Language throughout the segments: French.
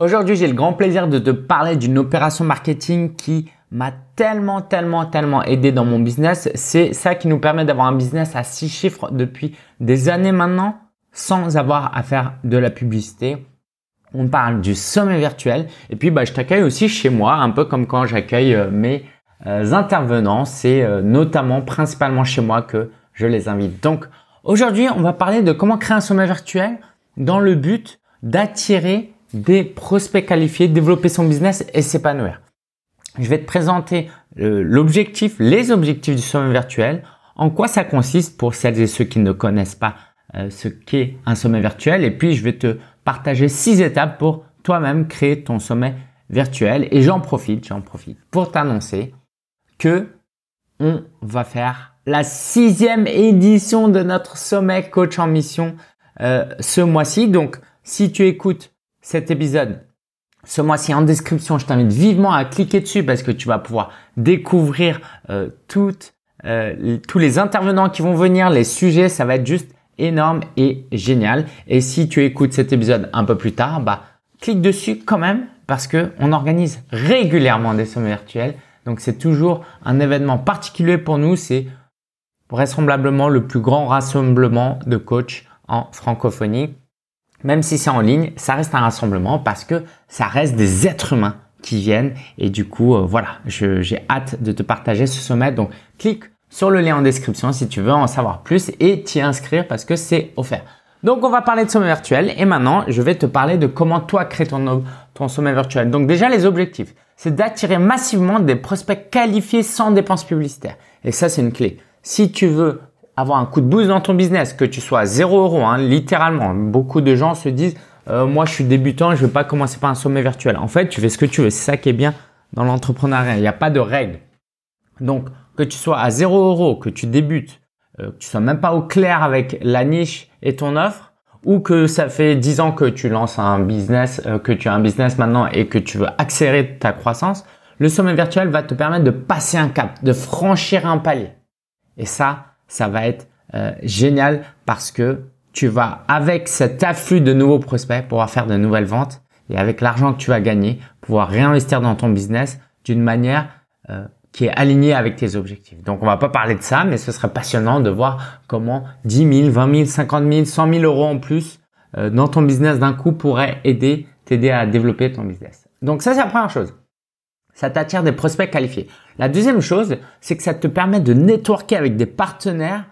Aujourd'hui, j'ai le grand plaisir de te parler d'une opération marketing qui m'a tellement, tellement, tellement aidé dans mon business. C'est ça qui nous permet d'avoir un business à six chiffres depuis des années maintenant sans avoir à faire de la publicité. On parle du sommet virtuel et puis bah, je t'accueille aussi chez moi, un peu comme quand j'accueille euh, mes euh, intervenants. C'est euh, notamment, principalement chez moi que je les invite. Donc aujourd'hui, on va parler de comment créer un sommet virtuel dans le but d'attirer des prospects qualifiés, développer son business et s'épanouir. Je vais te présenter euh, l'objectif, les objectifs du sommet virtuel, en quoi ça consiste pour celles et ceux qui ne connaissent pas euh, ce qu'est un sommet virtuel, et puis je vais te partager six étapes pour toi-même créer ton sommet virtuel. Et j'en profite, j'en profite pour t'annoncer que on va faire la sixième édition de notre sommet coach en mission euh, ce mois-ci. Donc, si tu écoutes cet épisode ce mois-ci en description, je t'invite vivement à cliquer dessus parce que tu vas pouvoir découvrir euh, euh, tous les intervenants qui vont venir, les sujets, ça va être juste énorme et génial. Et si tu écoutes cet épisode un peu plus tard, bah clique dessus quand même parce que on organise régulièrement des sommets virtuels. Donc c'est toujours un événement particulier pour nous. C'est vraisemblablement le plus grand rassemblement de coachs en francophonie même si c'est en ligne, ça reste un rassemblement parce que ça reste des êtres humains qui viennent. Et du coup, euh, voilà, j'ai hâte de te partager ce sommet. Donc, clique sur le lien en description si tu veux en savoir plus et t'y inscrire parce que c'est offert. Donc, on va parler de sommet virtuel et maintenant, je vais te parler de comment toi créer ton, ton sommet virtuel. Donc, déjà, les objectifs, c'est d'attirer massivement des prospects qualifiés sans dépenses publicitaires. Et ça, c'est une clé. Si tu veux avoir un coup de boost dans ton business, que tu sois à 0 euros, hein, littéralement. Beaucoup de gens se disent, euh, moi je suis débutant, je ne vais pas commencer par un sommet virtuel. En fait, tu fais ce que tu veux. C'est ça qui est bien dans l'entrepreneuriat. Il n'y a pas de règles. Donc, que tu sois à 0 euros, que tu débutes, euh, que tu sois même pas au clair avec la niche et ton offre, ou que ça fait 10 ans que tu lances un business, euh, que tu as un business maintenant et que tu veux accélérer ta croissance, le sommet virtuel va te permettre de passer un cap, de franchir un palier. Et ça, ça va être euh, génial parce que tu vas, avec cet afflux de nouveaux prospects, pouvoir faire de nouvelles ventes et avec l'argent que tu vas gagner, pouvoir réinvestir dans ton business d'une manière euh, qui est alignée avec tes objectifs. Donc, on va pas parler de ça, mais ce serait passionnant de voir comment 10 000, 20 000, 50 000, 100 000 euros en plus euh, dans ton business d'un coup pourrait aider, t'aider à développer ton business. Donc, ça, c'est la première chose ça t'attire des prospects qualifiés. La deuxième chose, c'est que ça te permet de networker avec des partenaires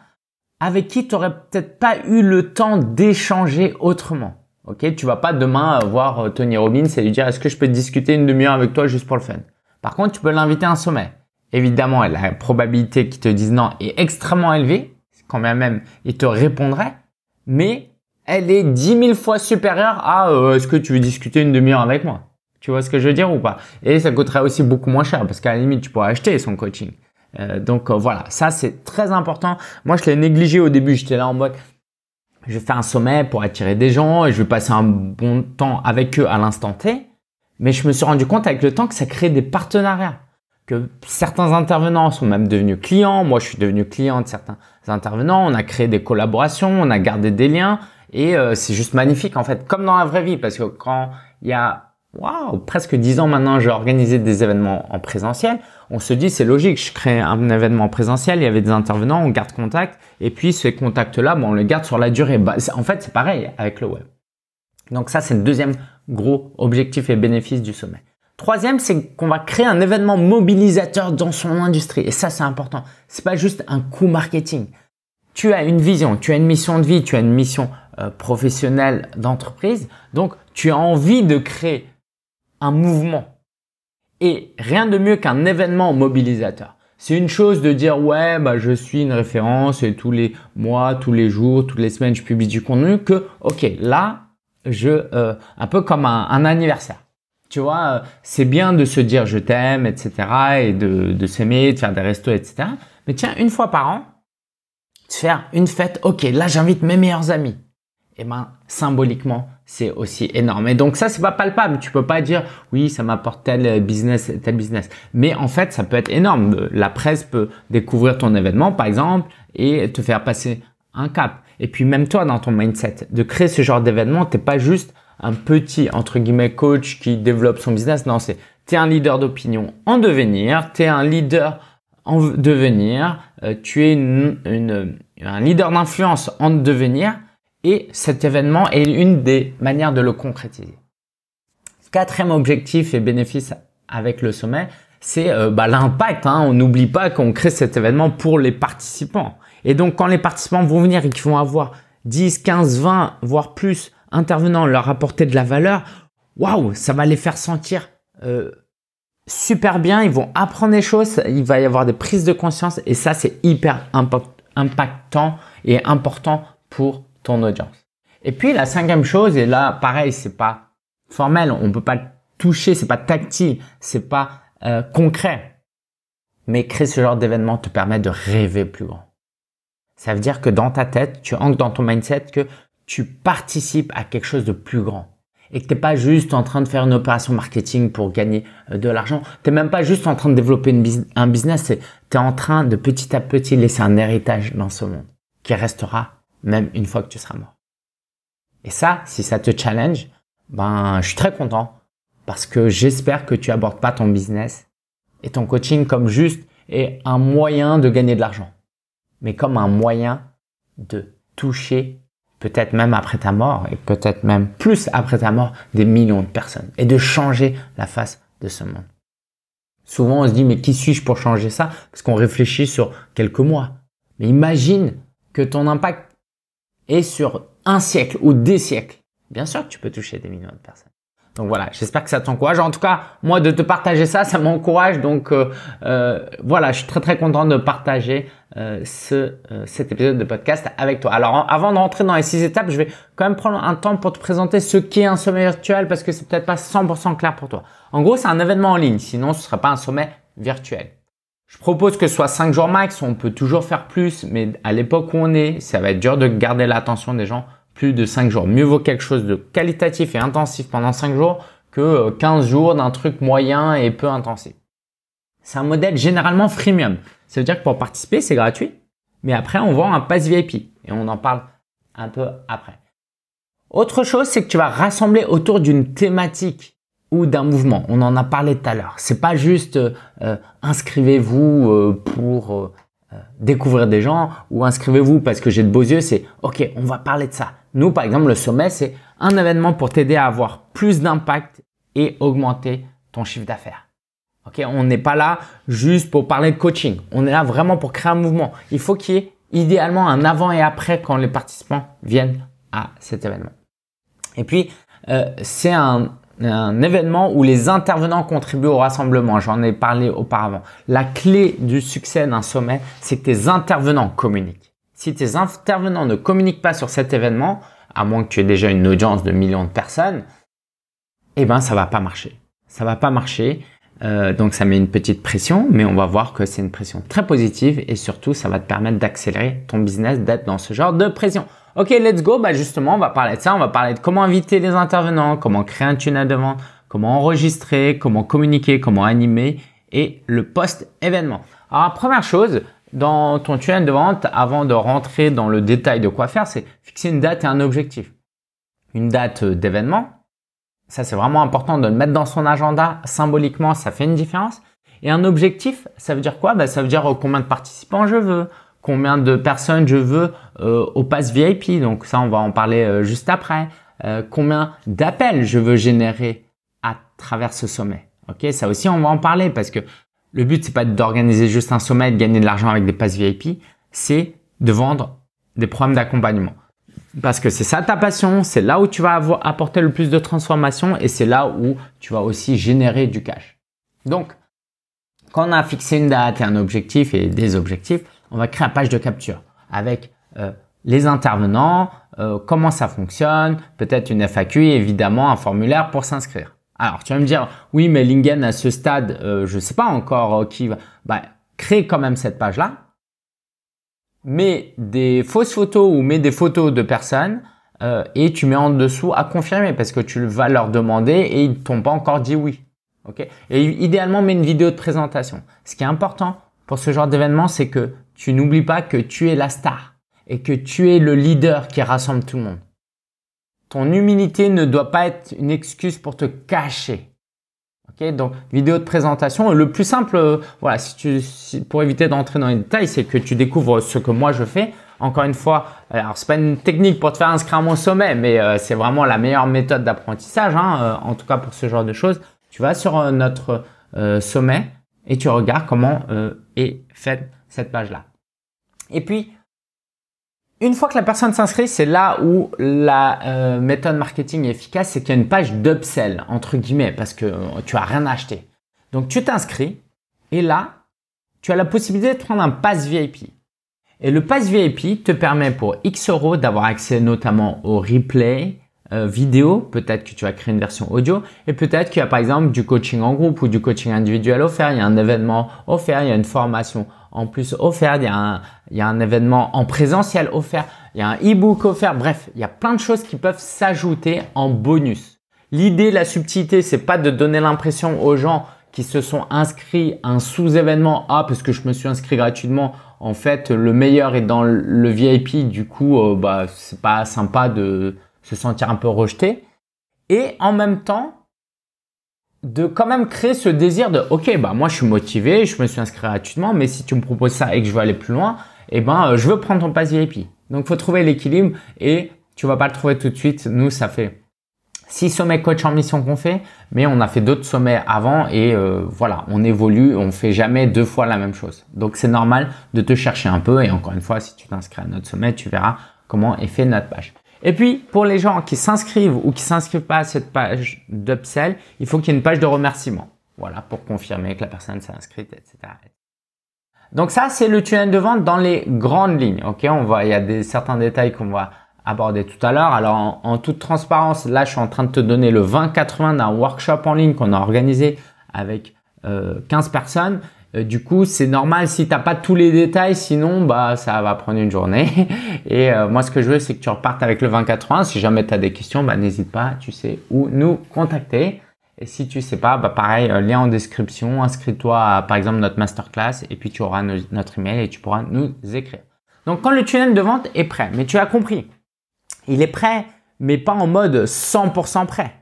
avec qui tu n'aurais peut-être pas eu le temps d'échanger autrement. Ok, tu vas pas demain voir euh, Tony Robbins et lui dire est-ce que je peux discuter une demi-heure avec toi juste pour le fun? Par contre, tu peux l'inviter à un sommet. Évidemment, la probabilité qu'il te dise non est extrêmement élevée, quand même il te répondrait, mais elle est dix mille fois supérieure à euh, est-ce que tu veux discuter une demi-heure avec moi? Tu vois ce que je veux dire ou pas? Et ça coûterait aussi beaucoup moins cher parce qu'à la limite, tu pourrais acheter son coaching. Euh, donc euh, voilà, ça c'est très important. Moi, je l'ai négligé au début. J'étais là en mode, je faire un sommet pour attirer des gens et je vais passer un bon temps avec eux à l'instant T. Mais je me suis rendu compte avec le temps que ça crée des partenariats. Que certains intervenants sont même devenus clients. Moi, je suis devenu client de certains intervenants. On a créé des collaborations, on a gardé des liens. Et euh, c'est juste magnifique en fait, comme dans la vraie vie. Parce que quand il y a presque dix ans maintenant, j'ai organisé des événements en présentiel. On se dit, c'est logique, je crée un événement présentiel, il y avait des intervenants, on garde contact, et puis ces contacts-là, bon, on les garde sur la durée. Bah, en fait, c'est pareil avec le web. Donc ça, c'est le deuxième gros objectif et bénéfice du sommet. Troisième, c'est qu'on va créer un événement mobilisateur dans son industrie. Et ça, c'est important. C'est pas juste un coup marketing. Tu as une vision, tu as une mission de vie, tu as une mission euh, professionnelle d'entreprise. Donc, tu as envie de créer un mouvement. Et rien de mieux qu'un événement mobilisateur. C'est une chose de dire ouais bah je suis une référence et tous les mois, tous les jours, toutes les semaines je publie du contenu que ok là je euh, un peu comme un, anniversaire. Tu vois euh, c'est bien de se dire je t'aime etc et de, de s'aimer, de faire des restos etc. Mais tiens une fois par an faire une fête ok là j'invite mes meilleurs amis. Et ben symboliquement c'est aussi énorme. Et donc ça, c'est pas palpable. Tu peux pas dire oui, ça m'apporte tel business, tel business. Mais en fait, ça peut être énorme. La presse peut découvrir ton événement, par exemple, et te faire passer un cap. Et puis même toi, dans ton mindset, de créer ce genre d'événement, t'es pas juste un petit, entre guillemets, coach qui développe son business. Non, c'est tu es un leader d'opinion en devenir, tu es un leader en devenir, euh, tu es une, un leader d'influence en devenir et cet événement est une des manières de le concrétiser. Quatrième objectif et bénéfice avec le sommet, c'est euh, bah, l'impact. Hein. On n'oublie pas qu'on crée cet événement pour les participants. Et donc quand les participants vont venir et qu'ils vont avoir 10, 15, 20, voire plus intervenants leur apporter de la valeur, waouh, ça va les faire sentir euh, super bien. Ils vont apprendre des choses, il va y avoir des prises de conscience et ça c'est hyper impactant et important pour ton audience. Et puis la cinquième chose, et là pareil, c'est pas formel, on peut pas toucher, c'est pas tactile, c'est pas euh, concret. Mais créer ce genre d'événement te permet de rêver plus grand. Ça veut dire que dans ta tête, tu ancres dans ton mindset que tu participes à quelque chose de plus grand. Et que t'es pas juste en train de faire une opération marketing pour gagner euh, de l'argent. T'es même pas juste en train de développer un business. Tu es en train de petit à petit laisser un héritage dans ce monde qui restera même une fois que tu seras mort. Et ça, si ça te challenge, ben, je suis très content parce que j'espère que tu abordes pas ton business et ton coaching comme juste et un moyen de gagner de l'argent mais comme un moyen de toucher peut-être même après ta mort et peut-être même plus après ta mort des millions de personnes et de changer la face de ce monde. Souvent on se dit mais qui suis-je pour changer ça? Parce qu'on réfléchit sur quelques mois. Mais imagine que ton impact est sur un siècle ou des siècles. Bien sûr que tu peux toucher des millions de personnes. Donc voilà, j'espère que ça t'encourage. En tout cas, moi de te partager ça, ça m'encourage. Donc euh, euh, voilà, je suis très très content de partager euh, ce, cet épisode de podcast avec toi. Alors avant de rentrer dans les six étapes, je vais quand même prendre un temps pour te présenter ce qu'est un sommet virtuel parce que c'est peut-être pas 100% clair pour toi. En gros, c'est un événement en ligne. Sinon, ce serait pas un sommet virtuel. Je propose que ce soit 5 jours max. On peut toujours faire plus, mais à l'époque où on est, ça va être dur de garder l'attention des gens plus de 5 jours. Mieux vaut quelque chose de qualitatif et intensif pendant 5 jours que 15 euh, jours d'un truc moyen et peu intensif. C'est un modèle généralement freemium. Ça veut dire que pour participer, c'est gratuit. Mais après, on vend un pass VIP et on en parle un peu après. Autre chose, c'est que tu vas rassembler autour d'une thématique ou d'un mouvement. On en a parlé tout à l'heure. C'est pas juste euh, inscrivez-vous euh, pour découvrir des gens ou inscrivez-vous parce que j'ai de beaux yeux. C'est ok, on va parler de ça. Nous, par exemple, le sommet, c'est un événement pour t'aider à avoir plus d'impact et augmenter ton chiffre d'affaires. Ok, on n'est pas là juste pour parler de coaching. On est là vraiment pour créer un mouvement. Il faut qu'il y ait idéalement un avant et après quand les participants viennent à cet événement. Et puis, euh, c'est un, un événement où les intervenants contribuent au rassemblement. J'en ai parlé auparavant. La clé du succès d'un sommet, c'est que tes intervenants communiquent. Si tes intervenants ne communiquent pas sur cet événement, à moins que tu aies déjà une audience de millions de personnes, eh ben ça va pas marcher. Ça va pas marcher. Euh, donc ça met une petite pression, mais on va voir que c'est une pression très positive et surtout ça va te permettre d'accélérer ton business, d'être dans ce genre de pression. Ok, let's go. Bah justement, on va parler de ça. On va parler de comment inviter les intervenants, comment créer un tunnel de vente, comment enregistrer, comment communiquer, comment animer et le post-événement. Alors première chose, dans ton tunnel de vente, avant de rentrer dans le détail de quoi faire, c'est fixer une date et un objectif. Une date d'événement, ça c'est vraiment important de le mettre dans son agenda symboliquement, ça fait une différence. Et un objectif, ça veut dire quoi? Ben, Ça veut dire euh, combien de participants je veux, combien de personnes je veux euh, au pass VIP, donc ça on va en parler euh, juste après. combien d'appels je veux générer à travers ce sommet. Ok, ça aussi on va en parler parce que le but, c'est pas d'organiser juste un sommet et de gagner de l'argent avec des passes VIP, c'est de vendre des programmes d'accompagnement. Parce que c'est ça ta passion, c'est là où tu vas avoir, apporter le plus de transformation et c'est là où tu vas aussi générer du cash. Donc, quand on a fixé une date et un objectif et des objectifs, on va créer une page de capture avec euh, les intervenants, euh, comment ça fonctionne, peut-être une FAQ évidemment un formulaire pour s'inscrire. Alors, tu vas me dire, oui, mais Lingen, à ce stade, euh, je ne sais pas encore euh, qui va. Bah, quand même cette page-là. Mets des fausses photos ou mets des photos de personnes euh, et tu mets en dessous à confirmer parce que tu vas leur demander et ils t'ont pas encore dit oui. Ok? Et idéalement, mets une vidéo de présentation. Ce qui est important pour ce genre d'événement, c'est que tu n'oublies pas que tu es la star et que tu es le leader qui rassemble tout le monde. ton humilité ne doit pas être une excuse pour te cacher. Ok, donc vidéo de présentation. Le plus simple, euh, voilà, si tu, pour éviter d'entrer dans les détails, c'est que tu découvres ce que moi je fais. Encore une fois, alors c'est pas une technique pour te faire inscrire à mon sommet, mais euh, c'est vraiment la meilleure méthode d'apprentissage, hein, euh, en tout cas pour ce genre de choses. Tu vas sur notre sommet et tu regardes comment est faite cette page-là. Et puis, une fois que la personne s'inscrit, c'est là où la euh, méthode marketing est efficace, c'est qu'il y a une page d'upsell, entre guillemets, parce que euh, tu as rien acheté. Donc tu t'inscris et là, tu as la possibilité de prendre un pass VIP. Et le pass VIP te permet pour X euros d'avoir accès notamment au replay euh, vidéo, peut-être que tu vas créer une version audio, et peut-être qu'il y a par exemple du coaching en groupe ou du coaching individuel offert, il y a un événement offert, il y a une formation en plus offert, il y a un, il y a un événement en présentiel offert, il y a un e-book offert. Bref, il y a plein de choses qui peuvent s'ajouter en bonus. L'idée, la subtilité, c'est pas de donner l'impression aux gens qui se sont inscrits à un sous-événement. Ah, parce que je me suis inscrit gratuitement. En fait, le meilleur est dans le VIP. Du coup, euh, bah, c'est pas sympa de se sentir un peu rejeté. Et en même temps, de quand même créer ce désir de ok bah moi je suis motivé, je me suis inscrit gratuitement, mais si tu me proposes ça et que je veux aller plus loin, eh ben euh, je veux prendre ton pass VIP. Donc faut trouver l'équilibre et tu vas pas le trouver tout de suite. Nous ça fait six sommets coach en mission qu'on fait, mais on a fait d'autres sommets avant et euh, voilà, on évolue, on fait jamais deux fois la même chose. Donc c'est normal de te chercher un peu et encore une fois, si tu t'inscris à notre sommet, tu verras comment est fait notre page. Et puis, pour les gens qui s'inscrivent ou qui s'inscrivent pas à cette page d'upsell, il faut qu'il y ait une page de remerciement. Voilà, pour confirmer que la personne s'est inscrite, etc. Donc ça, c'est le tunnel de vente dans les grandes lignes. Ok, on va, il y a des, certains détails qu'on va aborder tout à l'heure. Alors, en, toute transparence, là, je suis en train de te donner le 20-80 d'un workshop en ligne qu'on a organisé avec euh, 15 personnes. Euh, du coup, c'est normal si t'as pas tous les détails, sinon bah ça va prendre une journée. Et euh, moi, ce que je veux, c'est que tu repartes avec le 2080. Si jamais tu as des questions, bah n'hésite pas, tu sais où nous contacter. Et si tu sais pas, bah pareil, euh, lien en description, inscris-toi à par exemple notre masterclass et puis tu auras notre email et tu pourras nous écrire. Donc quand le tunnel de vente est prêt, mais tu as compris, il est prêt, mais pas en mode 100% prêt.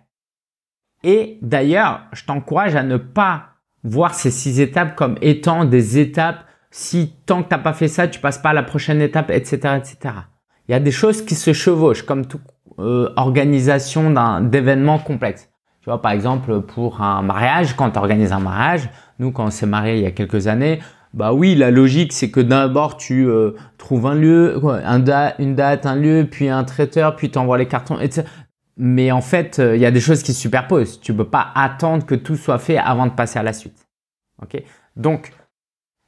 Et d'ailleurs, je t'encourage à ne pas voir ces six étapes comme étant des étapes. Si tant que t'as pas fait ça, tu passes pas à la prochaine étape, etc., etc. Il y a des choses qui se chevauchent comme toute euh, organisation d'un d'événements complexes. Tu vois, par exemple, pour un mariage, quand tu organises un mariage, nous, quand on s'est marié il y a quelques années, bah oui, la logique, c'est que d'abord, tu euh, trouves un lieu, un une date, un lieu, puis un traiteur, puis tu envoies les cartons, etc. Mais en fait, euh, il y a des choses qui se superposent. Tu peux pas attendre que tout soit fait avant de passer à la suite. Ok? Donc,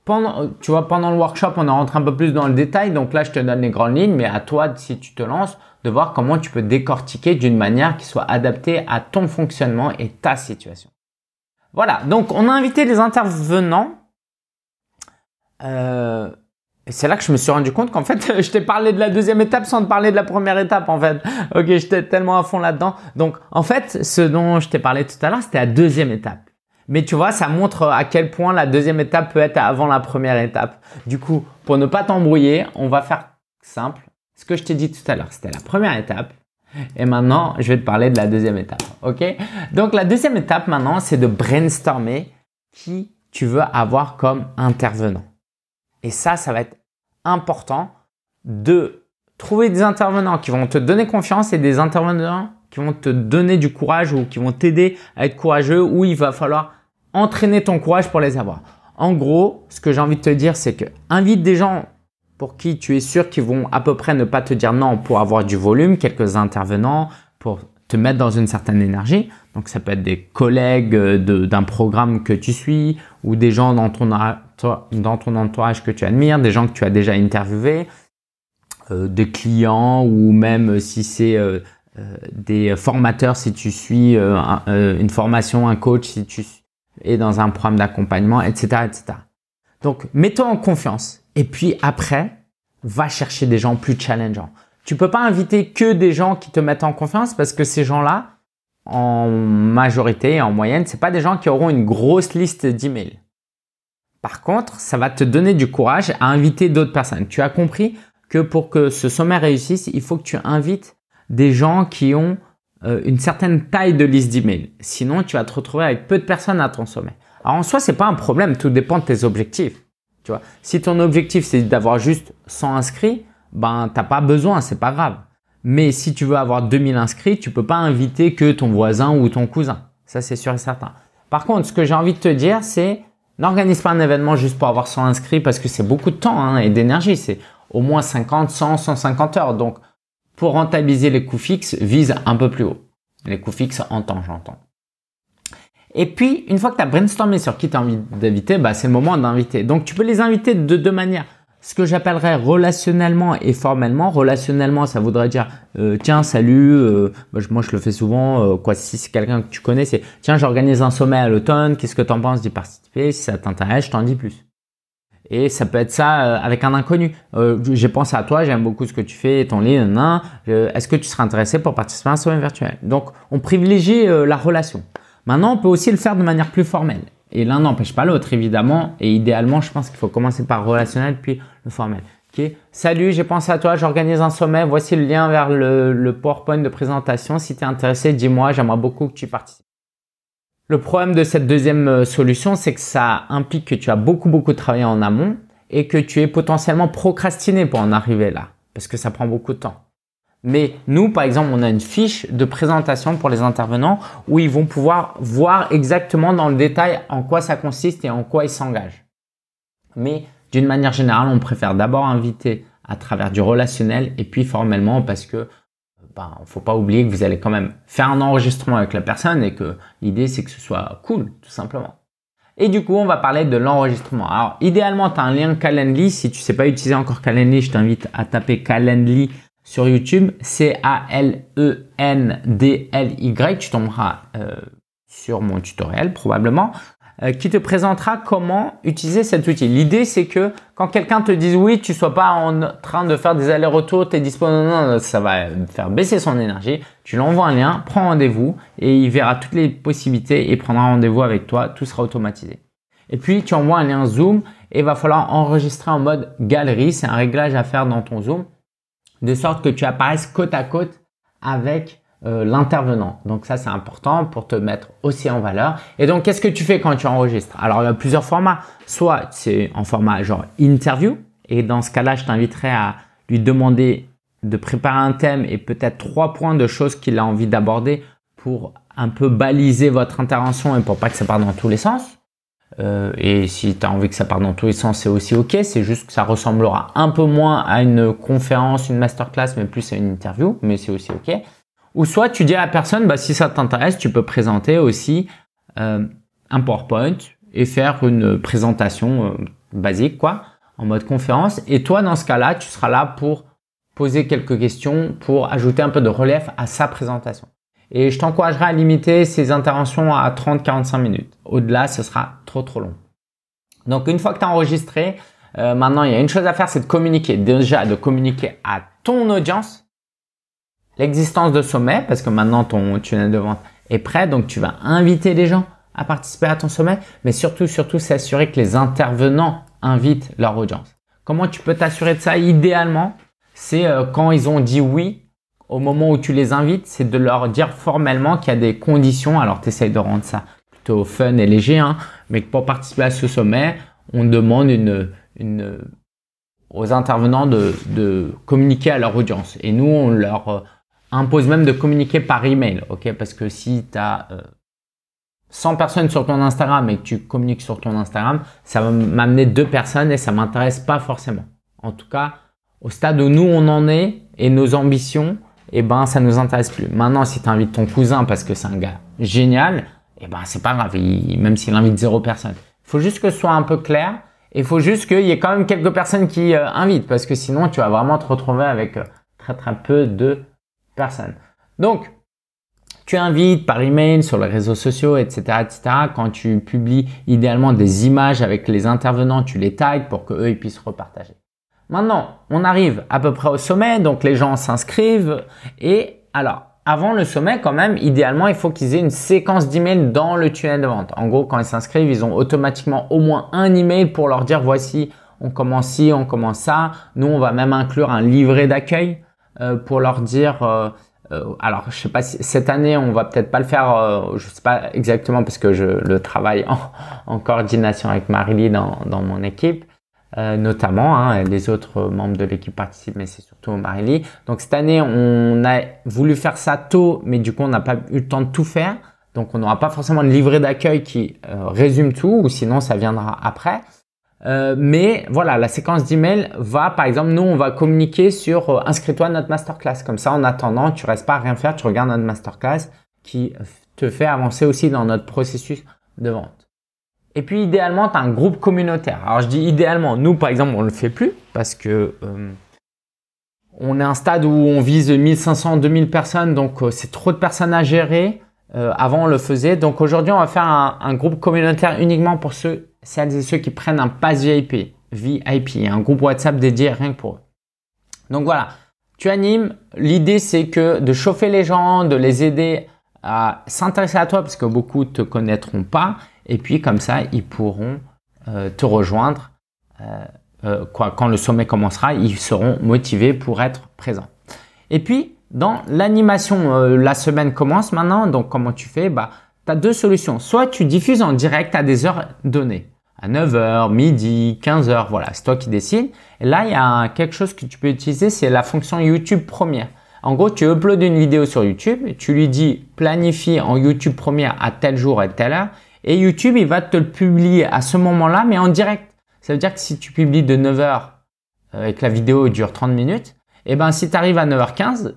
pendant, tu vois, pendant le workshop, on est rentré un peu plus dans le détail. Donc là, je te donne les grandes lignes, mais à toi, si tu te lances, de voir comment tu peux décortiquer d'une manière qui soit adaptée à ton fonctionnement et ta situation. Voilà. Donc, on a invité les intervenants. Euh, et c'est là que je me suis rendu compte qu'en fait, je t'ai parlé de la deuxième étape sans te parler de la première étape, en fait. Ok, j'étais tellement à fond là-dedans. Donc, en fait, ce dont je t'ai parlé tout à l'heure, c'était la deuxième étape. Mais tu vois, ça montre à quel point la deuxième étape peut être avant la première étape. Du coup, pour ne pas t'embrouiller, on va faire simple. Ce que je t'ai dit tout à l'heure, c'était la première étape. Et maintenant, je vais te parler de la deuxième étape. Ok? Donc, la deuxième étape maintenant, c'est de brainstormer qui tu veux avoir comme intervenant. Et ça, ça va être important de trouver des intervenants qui vont te donner confiance et des intervenants qui vont te donner du courage ou qui vont t'aider à être courageux ou il va falloir entraîner ton courage pour les avoir. En gros, ce que j'ai envie de te dire, c'est que invite des gens pour qui tu es sûr qu'ils vont à peu près ne pas te dire non pour avoir du volume, quelques intervenants pour te mettre dans une certaine énergie. Donc ça peut être des collègues d'un programme que tu suis ou des gens dans ton, dans ton entourage que tu admires, des gens que tu as déjà interviewés, euh, des clients ou même si c'est euh, euh, des formateurs, si tu suis une formation, un coach, si tu es dans un programme d'accompagnement, etc., etc. Donc, mets-toi en confiance. Et puis après, va chercher des gens plus challengeants. Tu peux pas inviter que des gens qui te mettent en confiance parce que ces gens-là, en majorité, en moyenne, c'est pas des gens qui auront une grosse liste d'emails. Par contre, ça va te donner du courage à inviter d'autres personnes. Tu as compris que pour que ce sommet réussisse, il faut que tu invites des gens qui ont euh, une certaine taille de liste d'emails. Sinon, tu vas te retrouver avec peu de personnes à ton sommet. Alors en soi, c'est pas un problème, tout dépend de tes objectifs. Tu vois, si ton objectif c'est d'avoir juste 100 inscrits, ben t'as pas besoin, c'est pas grave. Mais si tu veux avoir 2000 inscrits, tu peux pas inviter que ton voisin ou ton cousin. Ça c'est sûr et certain. Par contre, ce que j'ai envie de te dire, c'est n'organise pas un événement juste pour avoir 100 inscrits parce que c'est beaucoup de temps hein, et d'énergie. C'est au moins 50, 100, 150 heures. Donc, pour rentabiliser les coûts fixes, vise un peu plus haut. Les coûts fixes en temps, j'entends. Et puis, une fois que tu as brainstormé sur qui tu as envie d'inviter, bah, c'est le moment d'inviter. Donc, tu peux les inviter de deux manières. Ce que j'appellerais relationnellement et formellement. Relationnellement, ça voudrait dire euh, tiens, salut, euh, moi je le fais souvent, euh, si c'est quelqu'un que tu connais, c'est tiens, j'organise un sommet à l'automne, qu'est-ce que tu en penses d'y participer? Si ça t'intéresse, je t'en dis plus. Et ça peut être ça avec un inconnu. j'ai pensé à toi, j'aime beaucoup ce que tu fais, ton livre, Est-ce que tu serais intéressé pour participer à un sommet virtuel? Donc, on privilégie la relation. Maintenant, on peut aussi le faire de manière plus formelle. Et l'un n'empêche pas l'autre, évidemment. Et idéalement, je pense qu'il faut commencer par relationnel, puis le formel. Okay. Salut, j'ai pensé à toi, j'organise un sommet. Voici le lien vers le, le PowerPoint de présentation. Si tu es intéressé, dis-moi, j'aimerais beaucoup que tu participes. Le problème de cette deuxième euh, solution, c'est que ça implique que tu as beaucoup, beaucoup travaillé en amont et que tu es potentiellement procrastiné pour en arriver là. Parce que ça prend beaucoup de temps. Mais nous, par exemple, on a une fiche de présentation pour les intervenants où ils vont pouvoir voir exactement dans le détail en quoi ça consiste et en quoi ils s'engagent. Mais d'une manière générale, on préfère d'abord inviter à travers du relationnel et puis formellement parce que ben, faut pas oublier que vous allez quand même faire un enregistrement avec la personne et que l'idée c'est que ce soit cool, tout simplement. Et du coup, on va parler de l'enregistrement. Alors, idéalement, tu as un lien Calendly. Si tu sais pas utiliser encore Calendly, je t'invite à taper Calendly sur YouTube, C-A-L-E-N-D-L-Y. Tu tomberas euh, sur mon tutoriel probablement, euh, qui te présentera comment utiliser cet outil. L'idée, c'est que quand quelqu'un te dise oui, tu sois pas en train de faire des allers-retours, tu es disponible, non, ça va faire baisser son énergie. Tu l'envoies un lien, prends rendez-vous et il verra toutes les possibilités et prendra rendez-vous avec toi. Tout sera automatisé. Et puis, tu envoies un lien Zoom et il va falloir enregistrer en mode galerie. C'est un réglage à faire dans ton Zoom de sorte que tu apparaisses côte à côte avec euh, l'intervenant. Donc ça, c'est important pour te mettre aussi en valeur. Et donc, qu'est-ce que tu fais quand tu enregistres? Alors, il y a plusieurs formats. Soit c'est en format genre interview. Et dans ce cas-là, je t'inviterai à lui demander de préparer un thème et peut-être trois points de choses qu'il a envie d'aborder pour un peu baliser votre intervention et pour pas que ça parte dans tous les sens. Euh, et si tu as envie que ça parte dans tous les sens, c'est aussi ok. C'est juste que ça ressemblera un peu moins à une conférence, une masterclass, mais plus à une interview, mais c'est aussi ok. Ou soit tu dis à la personne, bah, si ça t'intéresse, tu peux présenter aussi euh, un PowerPoint et faire une présentation euh, basique, quoi, en mode conférence. Et toi, dans ce cas-là, tu seras là pour poser quelques questions, pour ajouter un peu de relief à sa présentation. Et je t'encouragerai à limiter ces interventions à 30-45 minutes. Au-delà, ce sera trop trop long. Donc une fois que tu as enregistré, euh, maintenant il y a une chose à faire, c'est de communiquer. Déjà de communiquer à ton audience l'existence de sommet, parce que maintenant ton tunnel de vente est prêt, donc tu vas inviter les gens à participer à ton sommet, mais surtout, surtout, s'assurer que les intervenants invitent leur audience. Comment tu peux t'assurer de ça? Idéalement, c'est euh, quand ils ont dit oui, au moment où tu les invites, c'est de leur dire formellement qu'il y a des conditions. Alors, tu essayes de rendre ça plutôt fun et léger, hein, mais que pour participer à ce sommet, on demande une, une, aux intervenants de, de, communiquer à leur audience. Et nous, on leur euh, impose même de communiquer par email, ok? Parce que si tu as 100 personnes sur ton Instagram et que tu communiques sur ton Instagram, ça va m'amener deux personnes et ça m'intéresse pas forcément. En tout cas, au stade où nous on en est et nos ambitions, eh ben ça nous intéresse plus. Maintenant, si tu invites ton cousin parce que c'est un gars génial, eh ben c'est pas grave, même s'il invite zéro personne. Il faut juste que ce soit un peu clair et il faut juste qu'il y ait quand même quelques personnes qui euh, invitent parce que sinon tu vas vraiment te retrouver avec euh, très très peu de personnes. Donc, tu invites par email, sur les réseaux sociaux, etc., etc. Quand tu publies idéalement des images avec les intervenants, tu les tags pour qu'eux ils puissent repartager. Maintenant, on arrive à peu près au sommet, donc les gens s'inscrivent et alors avant le sommet, quand même, idéalement, il faut qu'ils aient une séquence d'emails dans le tunnel de vente. En gros, quand ils s'inscrivent, ils ont automatiquement au moins un email pour leur dire voici, on commence ci, on commence ça. Nous, on va même inclure un livret d'accueil euh, pour leur dire euh, alors, je sais pas si cette année, on va peut-être pas le faire. je sais pas exactement parce que je le travaille en, coordination avec Marily dans, dans mon équipe. Euh, notamment. Hein, les autres membres de l'équipe participent, mais c'est surtout Marily. Donc cette année, on a voulu faire ça tôt, mais du coup, on n'a pas eu le temps de tout faire. Donc on n'aura pas forcément de livret d'accueil qui euh, résume tout, ou sinon ça viendra après. Euh, mais voilà, la séquence d'email va, par exemple, nous, on va communiquer sur inscris-toi à notre masterclass. Comme ça, en attendant, tu restes pas à rien faire, tu regardes notre masterclass qui te fait avancer aussi dans notre processus de vente. Et puis idéalement, tu as un groupe communautaire. Alors je dis idéalement, nous par exemple, on ne le fait plus parce que euh, on est à un stade où on vise 1500, 2000 personnes, donc euh, c'est trop de personnes à gérer. Euh, avant, on le faisait. Donc aujourd'hui, on va faire un, groupe communautaire uniquement pour ceux, celles et ceux qui prennent un pass VIP, VIP, un groupe WhatsApp dédié rien que pour eux. Donc voilà, tu animes. L'idée, c'est que de chauffer les gens, de les aider à s'intéresser à toi parce que beaucoup te connaîtront pas et puis comme ça, ils pourront euh, te rejoindre. Euh, euh, quoi, quand le sommet commencera, ils seront motivés pour être présents. Et puis, dans l'animation, la semaine commence maintenant. Donc, comment tu fais? Bah, Tu as deux solutions. Soit tu diffuses en direct à des heures données. À 9h, midi, 15h, voilà, c'est toi qui décides. Et là, il y a quelque chose que tu peux utiliser, c'est la fonction YouTube première. En gros, tu uploads une vidéo sur YouTube, tu lui dis planifie en YouTube première à tel jour et telle heure, et YouTube, il va te le publier à ce moment-là, mais en direct. Ça veut dire que si tu publies de 9h euh, et que la vidéo dure 30 minutes, eh ben si tu arrives à 9h15,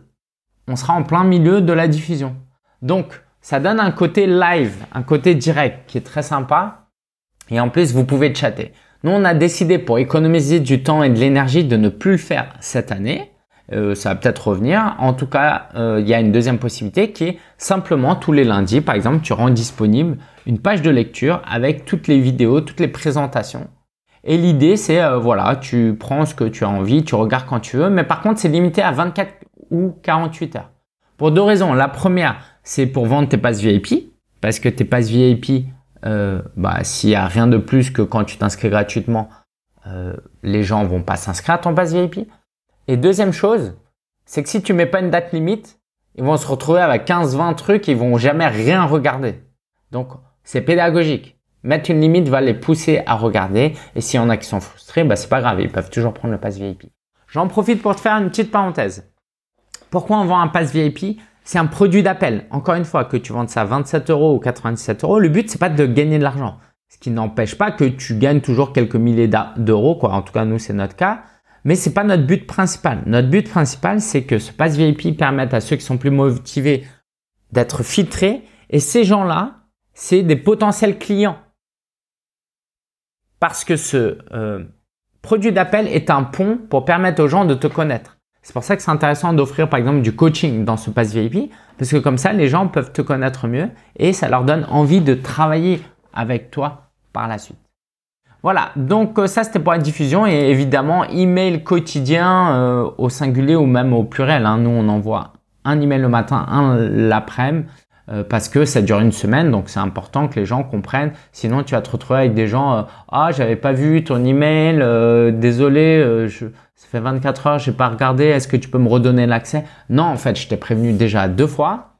on sera en plein milieu de la diffusion. Donc, ça donne un côté live, un côté direct qui est très sympa. Et en plus, vous pouvez chatter. Nous, on a décidé pour économiser du temps et de l'énergie de ne plus le faire cette année. Euh, ça va peut-être revenir. En tout cas, euh, il y a une deuxième possibilité qui est simplement tous les lundis, par exemple, tu rends disponible une page de lecture avec toutes les vidéos, toutes les présentations. Et l'idée, c'est euh, voilà, tu prends ce que tu as envie, tu regardes quand tu veux, mais par contre, c'est limité à 24 ou 48 heures. Pour deux raisons. La première, c'est pour vendre tes passes VIP, parce que tes passes VIP, bah, s'il n'y a rien de plus que quand tu t'inscris gratuitement, les gens vont pas s'inscrire à ton passe VIP. Et deuxième chose, c'est que si tu mets pas une date limite, ils vont se retrouver avec 15-20 trucs, ils vont jamais rien regarder. Donc, c'est pédagogique. Mettre une limite va les pousser à regarder. Et s'il y en a qui sont frustrés, bah, c'est pas grave. Ils peuvent toujours prendre le pass VIP. J'en profite pour te faire une petite parenthèse. Pourquoi on vend un pass VIP? C'est un produit d'appel. Encore une fois, que tu vendes ça 27 euros ou 97 euros, le but, c'est pas de gagner de l'argent. Ce qui n'empêche pas que tu gagnes toujours quelques milliers d'euros, quoi. En tout cas, nous, c'est notre cas. Mais c'est pas notre but principal. Notre but principal, c'est que ce pass VIP permette à ceux qui sont plus motivés d'être filtrés. Et ces gens-là, c'est des potentiels clients. Parce que ce euh, produit d'appel est un pont pour permettre aux gens de te connaître. C'est pour ça que c'est intéressant d'offrir par exemple du coaching dans ce pass VIP, parce que comme ça, les gens peuvent te connaître mieux et ça leur donne envie de travailler avec toi par la suite. Voilà, donc euh, ça c'était pour la diffusion et évidemment email quotidien euh, au singulier ou même au pluriel. Hein. Nous on envoie un email le matin, un l'après-midi euh, parce que ça dure une semaine donc c'est important que les gens comprennent. Sinon tu vas te retrouver avec des gens ah j'avais pas vu ton email, désolé, je, ça fait 24 heures j'ai pas regardé, est-ce que tu peux me redonner l'accès? Non en fait je t'ai prévenu déjà deux fois.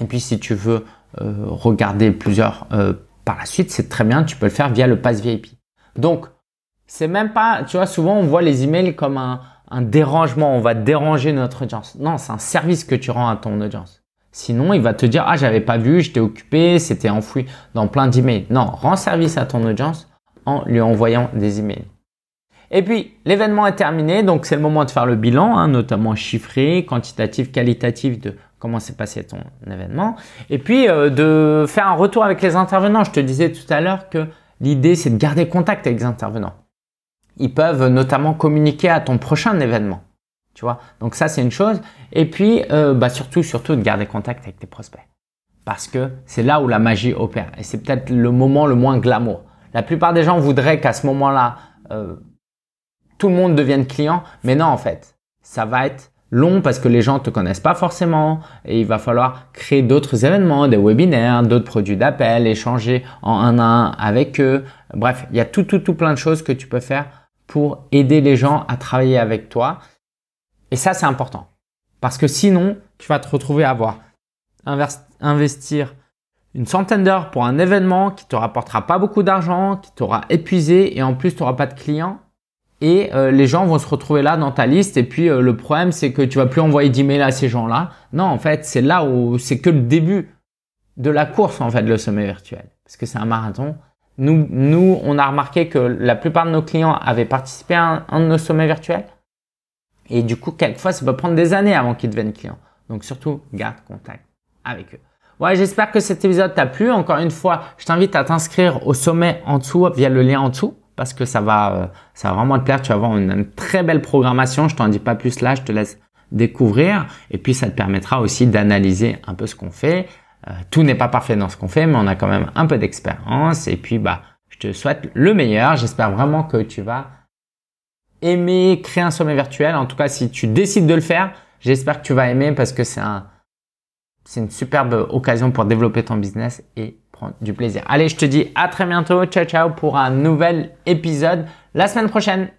Et puis si tu veux regarder plusieurs par la suite, c'est très bien, tu peux le faire via le pass VIP. Donc, c'est même pas, tu vois, souvent on voit les emails comme un, dérangement, on va déranger notre audience. Non, c'est un service que tu rends à ton audience. Sinon, il va te dire, ah, j'avais pas vu, j'étais occupé, c'était enfoui dans plein d'emails. Non, rends service à ton audience en lui envoyant des emails. Et puis, l'événement est terminé, donc c'est le moment de faire le bilan, hein, notamment chiffré, quantitatif, qualitatif de comment s'est passé ton événement. Et puis, euh, de faire un retour avec les intervenants. Je te disais tout à l'heure que L'idée, c'est de garder contact avec les intervenants. Ils peuvent notamment communiquer à ton prochain événement. Tu vois? Donc ça, c'est une chose. Et puis, euh, bah surtout, surtout de garder contact avec tes prospects. Parce que c'est là où la magie opère. Et c'est peut-être le moment le moins glamour. La plupart des gens voudraient qu'à ce moment-là, euh, tout le monde devienne client. Mais non, en fait, ça va être long parce que les gens te connaissent pas forcément et il va falloir créer d'autres événements, des webinaires, d'autres produits d'appel, échanger en un à un avec eux. Bref, il y a tout, tout, tout plein de choses que tu peux faire pour aider les gens à travailler avec toi. Et ça, c'est important. Parce que sinon, tu vas te retrouver à avoir investir une centaine d'heures pour un événement qui te rapportera pas beaucoup d'argent, qui t'aura épuisé et en plus tu n'auras pas de clients. Et euh, les gens vont se retrouver là dans ta liste. Et puis euh, le problème, c'est que tu vas plus envoyer d'emails à ces gens-là. Non, en fait, c'est là où c'est que le début de la course en fait le sommet virtuel, parce que c'est un marathon. Nous, nous, on a remarqué que la plupart de nos clients avaient participé à un, de nos sommets virtuels. Et du coup, quelquefois, ça peut prendre des années avant qu'ils deviennent clients. Donc surtout, garde contact avec eux. Ouais, j'espère que cet épisode t'a plu. Encore une fois, je t'invite à t'inscrire au sommet en dessous via le lien en dessous parce que ça va, euh, ça va vraiment te plaire. Tu vas avoir une, très belle programmation. Je t'en dis pas plus là, je te laisse découvrir. Et puis, ça te permettra aussi d'analyser un peu ce qu'on fait. Euh, tout n'est pas parfait dans ce qu'on fait, mais on a quand même un peu d'expérience. Et puis, bah, je te souhaite le meilleur. J'espère vraiment que tu vas aimer créer un sommet virtuel. En tout cas, si tu décides de le faire, j'espère que tu vas aimer parce que c'est un, c'est une superbe occasion pour développer ton business et prendre du plaisir. Allez, je te dis à très bientôt. Ciao, ciao pour un nouvel épisode la semaine prochaine.